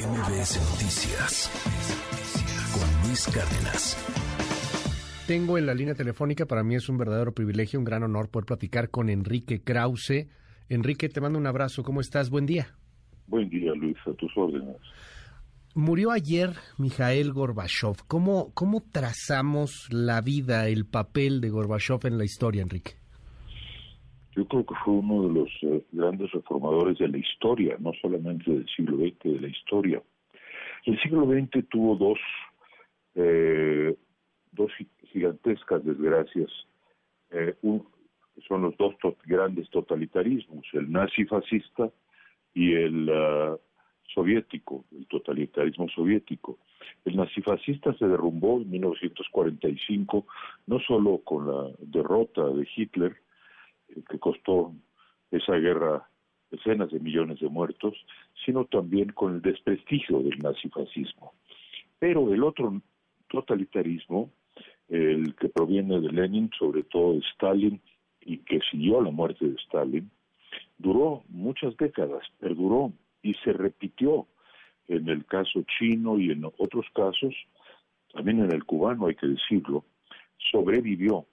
MBS Noticias con Luis Cárdenas. Tengo en la línea telefónica, para mí es un verdadero privilegio, un gran honor poder platicar con Enrique Krause. Enrique, te mando un abrazo. ¿Cómo estás? Buen día. Buen día, Luis, a tus órdenes. Murió ayer Mikhail Gorbachev. ¿Cómo, ¿Cómo trazamos la vida, el papel de Gorbachev en la historia, Enrique? Yo creo que fue uno de los eh, grandes reformadores de la historia, no solamente del siglo XX, de la historia. El siglo XX tuvo dos, eh, dos gigantescas desgracias. Eh, son los dos grandes totalitarismos, el nazi fascista y el ah, soviético, el totalitarismo soviético. El nazifascista se derrumbó en 1945, no solo con la derrota de Hitler, que costó esa guerra decenas de millones de muertos, sino también con el desprestigio del nazifascismo. Pero el otro totalitarismo, el que proviene de Lenin, sobre todo de Stalin, y que siguió la muerte de Stalin, duró muchas décadas, perduró y se repitió en el caso chino y en otros casos, también en el cubano hay que decirlo, sobrevivió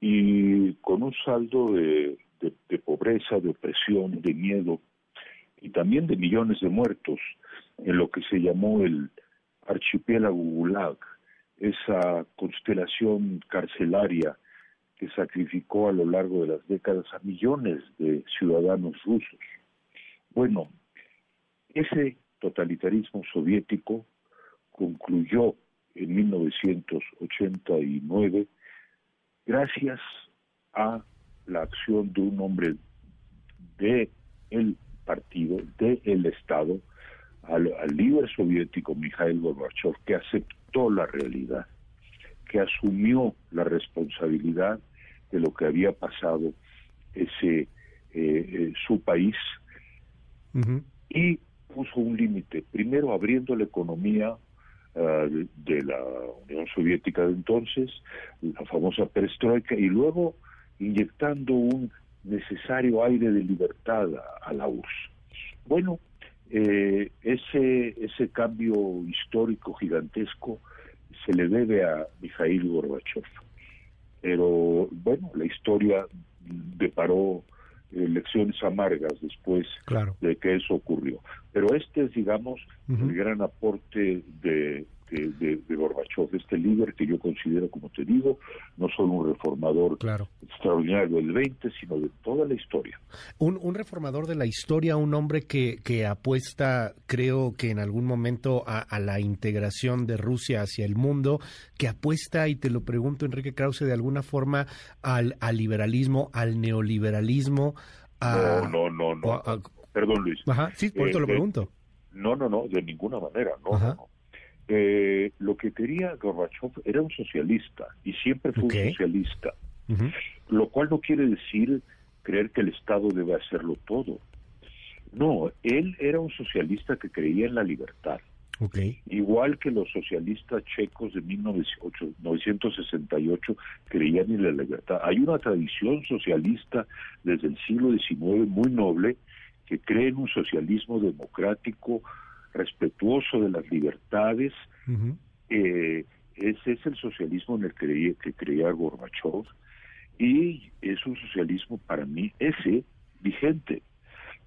y con un saldo de, pobreza, de opresión, de miedo y también de millones de muertos en lo que se llamó el archipiélago Gulag, esa constelación carcelaria que sacrificó a lo largo de las décadas a millones de ciudadanos rusos. Bueno, ese totalitarismo soviético concluyó en 1989 gracias a la acción de un hombre de el partido, de el Estado, al, líder soviético Mikhail Gorbachev, que aceptó la realidad, que asumió la responsabilidad de lo que había pasado ese eh, eh, su país y puso un límite, primero abriendo la economía eh, de la Unión Soviética de entonces, la famosa perestroika, y luego inyectando un necesario aire de libertad a, la URSS. Bueno, eh, ese, ese cambio histórico gigantesco se le debe a Mikhail Gorbachev. Pero bueno, la historia deparó elecciones amargas después de que eso ocurrió. Pero este es, digamos, el gran aporte de, de, de, Gorbachev, este líder que yo considero, como te digo, no solo un reformador extraordinario del 20, sino de toda la historia. Un, un reformador de la historia, un hombre que, que apuesta, creo que en algún momento, a, la integración de Rusia hacia el mundo, que apuesta, y te lo pregunto, Enrique Krause, de alguna forma al, al liberalismo, al neoliberalismo. no, no, no, no. Perdón, Luis. Ajá, sí, por eso lo eh, eh, pregunto. No, no, no, de ninguna manera, no, no. Eh, lo que quería Gorbachev era un socialista y siempre fue un socialista, lo cual no quiere decir creer que el Estado debe hacerlo todo. No, él era un socialista que creía en la libertad. Igual que los socialistas checos de 1968 creían en la libertad. Hay una tradición socialista desde el siglo XIX muy noble que cree en un socialismo democrático, respetuoso de las libertades. Eh, ese es el socialismo en el que, que creía Gorbachev y es un socialismo para mí ese vigente.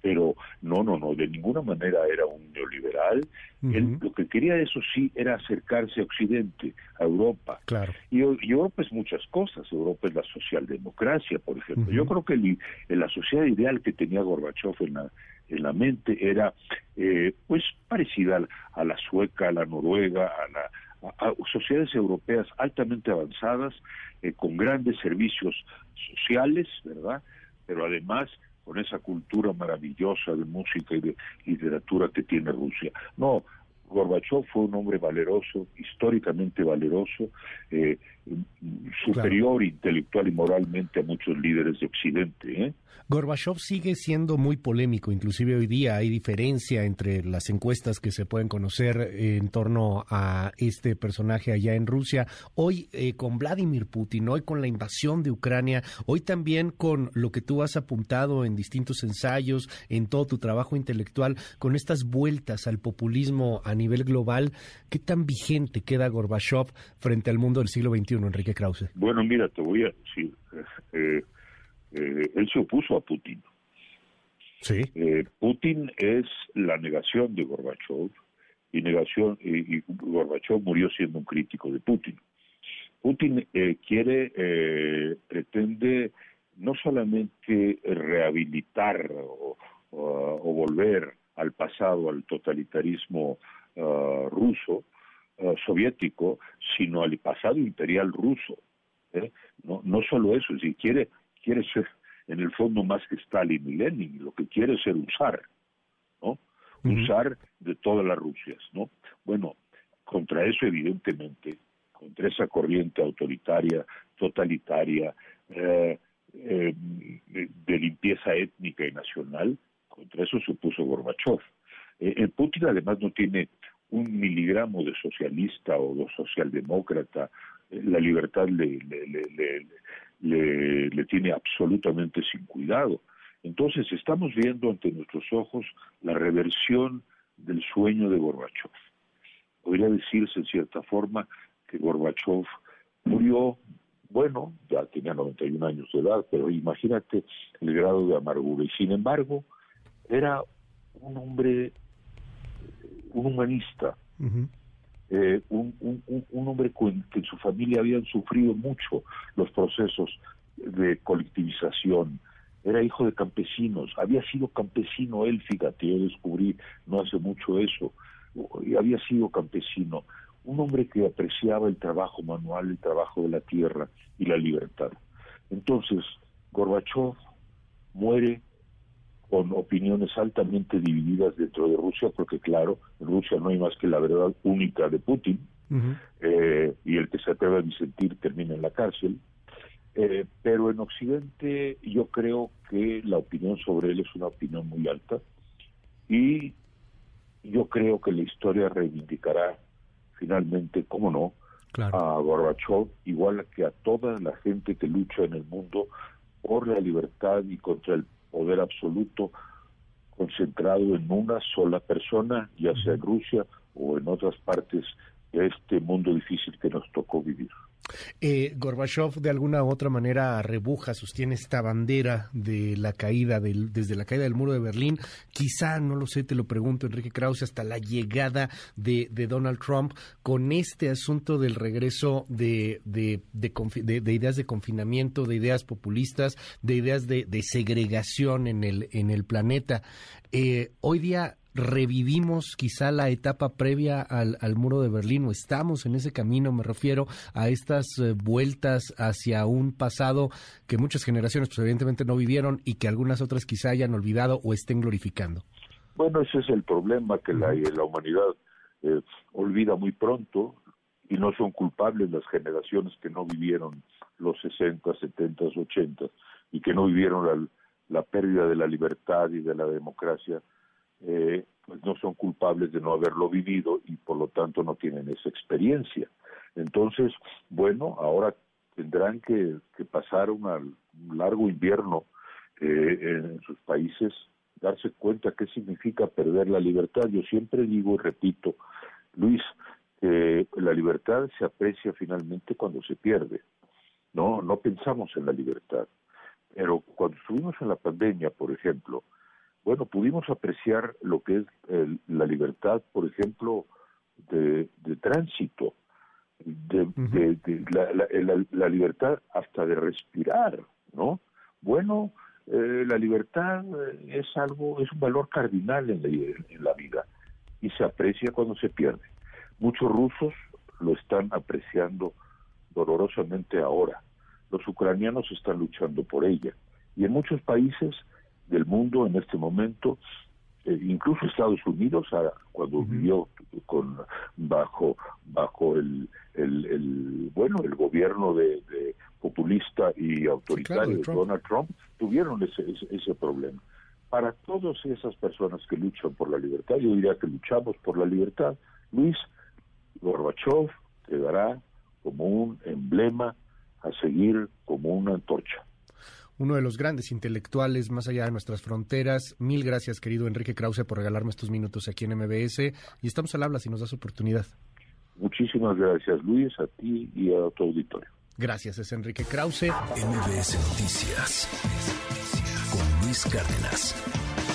Pero no, no, no, de ninguna manera era un neoliberal. lo que quería, eso sí, era acercarse a Occidente, a Europa. Claro. Y, Europa es muchas cosas. Europa es la socialdemocracia, por ejemplo. Yo creo que la sociedad ideal que tenía Gorbachev en la, en la mente era eh, pues parecida a la sueca, a la noruega, a la sociedades europeas altamente avanzadas eh, con grandes servicios sociales, ¿verdad? Pero además con esa cultura maravillosa de música y de literatura que tiene Rusia. No, Gorbachev fue un hombre valeroso, históricamente valeroso, eh, superior intelectual y moralmente a muchos líderes de Occidente. ¿eh? Gorbachev sigue siendo muy polémico, inclusive hoy día hay diferencia entre las encuestas que se pueden conocer en torno a este personaje allá en Rusia, hoy eh, con Vladimir Putin, hoy con la invasión de Ucrania, hoy también con lo que tú has apuntado en distintos ensayos, en todo tu trabajo intelectual, con estas vueltas al populismo a nivel global, ¿qué tan vigente queda Gorbachev frente al mundo del siglo XXI, Enrique Krause? Bueno, mira, te voy a decir, eh, eh, él se opuso a Putin. Sí. Eh, Putin es la negación de Gorbachev y negación y, Gorbachev murió siendo un crítico de Putin. Putin eh, quiere, pretende no solamente rehabilitar o, volver al pasado, al totalitarismo ruso, soviético, sino al pasado imperial ruso. No, no solo eso, si quiere quiere ser en el fondo más que Stalin y Lenin, lo que quiere es ser usar, ¿no? Usar de todas las Rusias, ¿no? Bueno, contra eso evidentemente, contra esa corriente autoritaria, totalitaria, eh, eh, de limpieza étnica y nacional, contra eso se opuso Gorbachev. Eh, Putin además no tiene un miligramo de socialista o de socialdemócrata, la libertad le, le, le, le, tiene absolutamente sin cuidado. Entonces estamos viendo ante nuestros ojos la reversión del sueño de Gorbachev. Podría decirse en cierta forma que Gorbachev murió, bueno, ya tenía 91 años de edad, pero imagínate el grado de amargura. Y sin embargo, era un hombre, un humanista, eh, un, un, hombre que en su familia habían sufrido mucho los procesos de colectivización. Era hijo de campesinos, había sido campesino él, fíjate, yo descubrí no hace mucho eso, y había sido campesino, un hombre que apreciaba el trabajo manual, el trabajo de la tierra y la libertad. Entonces, Gorbachev muere con opiniones altamente divididas dentro de Rusia, porque claro, en Rusia no hay más que la verdad única de Putin, eh, y el que se atreve a disentir termina en la cárcel. Eh, pero en Occidente yo creo que la opinión sobre él es una opinión muy alta y yo creo que la historia reivindicará finalmente, cómo no, a Gorbachev, igual que a toda la gente que lucha en el mundo por la libertad y contra el poder absoluto concentrado en una sola persona, ya sea en Rusia o en otras partes de este mundo difícil que nos tocó vivir. Eh, Gorbachev de alguna u otra manera rebuja, sostiene esta bandera de la caída del, desde la caída del muro de Berlín, quizá, no lo sé, te lo pregunto Enrique Krause, hasta la llegada de, Donald Trump con este asunto del regreso de, de, de, ideas de confinamiento, de ideas populistas, de ideas de, segregación en el, en el planeta. Eh, hoy día revivimos quizá la etapa previa al, muro de Berlín o estamos en ese camino, me refiero a estas eh, vueltas hacia un pasado que muchas generaciones pues evidentemente no vivieron y que algunas otras quizá hayan olvidado o estén glorificando. Bueno, ese es el problema que la, la humanidad eh, olvida muy pronto y no son culpables las generaciones que no vivieron los 60, 70, 80 y que no vivieron la pérdida de la libertad y de la democracia eh, pues no son culpables de no haberlo vivido y por lo tanto no tienen esa experiencia. Entonces, bueno, ahora tendrán que, pasar un largo invierno eh, en sus países, darse cuenta qué significa perder la libertad. Yo siempre digo y repito, Luis, que la libertad se aprecia finalmente cuando se pierde. No, no pensamos en la libertad. Pero cuando estuvimos en la pandemia, por ejemplo, bueno, pudimos apreciar lo que es la libertad, por ejemplo, de, tránsito, de, la, libertad hasta de respirar, ¿no? Bueno, eh, la libertad es algo, es un valor cardinal en en la vida y se aprecia cuando se pierde. Muchos rusos lo están apreciando dolorosamente ahora. Los ucranianos están luchando por ella. Y en muchos países del mundo en este momento eh, incluso Estados Unidos cuando vivió con bajo bajo el, el, bueno el gobierno de, populista y autoritario de Donald Trump tuvieron ese, ese, problema. Para todas esas personas que luchan por la libertad yo diría que luchamos por la libertad Luis Gorbachev quedará como un emblema a seguir como una antorcha uno de los grandes intelectuales más allá de nuestras fronteras. Mil gracias, querido Enrique Krause, por regalarme estos minutos aquí en MBS. Y estamos al habla si nos das oportunidad. Muchísimas gracias, Luis, a ti y a tu auditorio. Gracias, es Enrique Krause. MBS Noticias con Luis Cárdenas.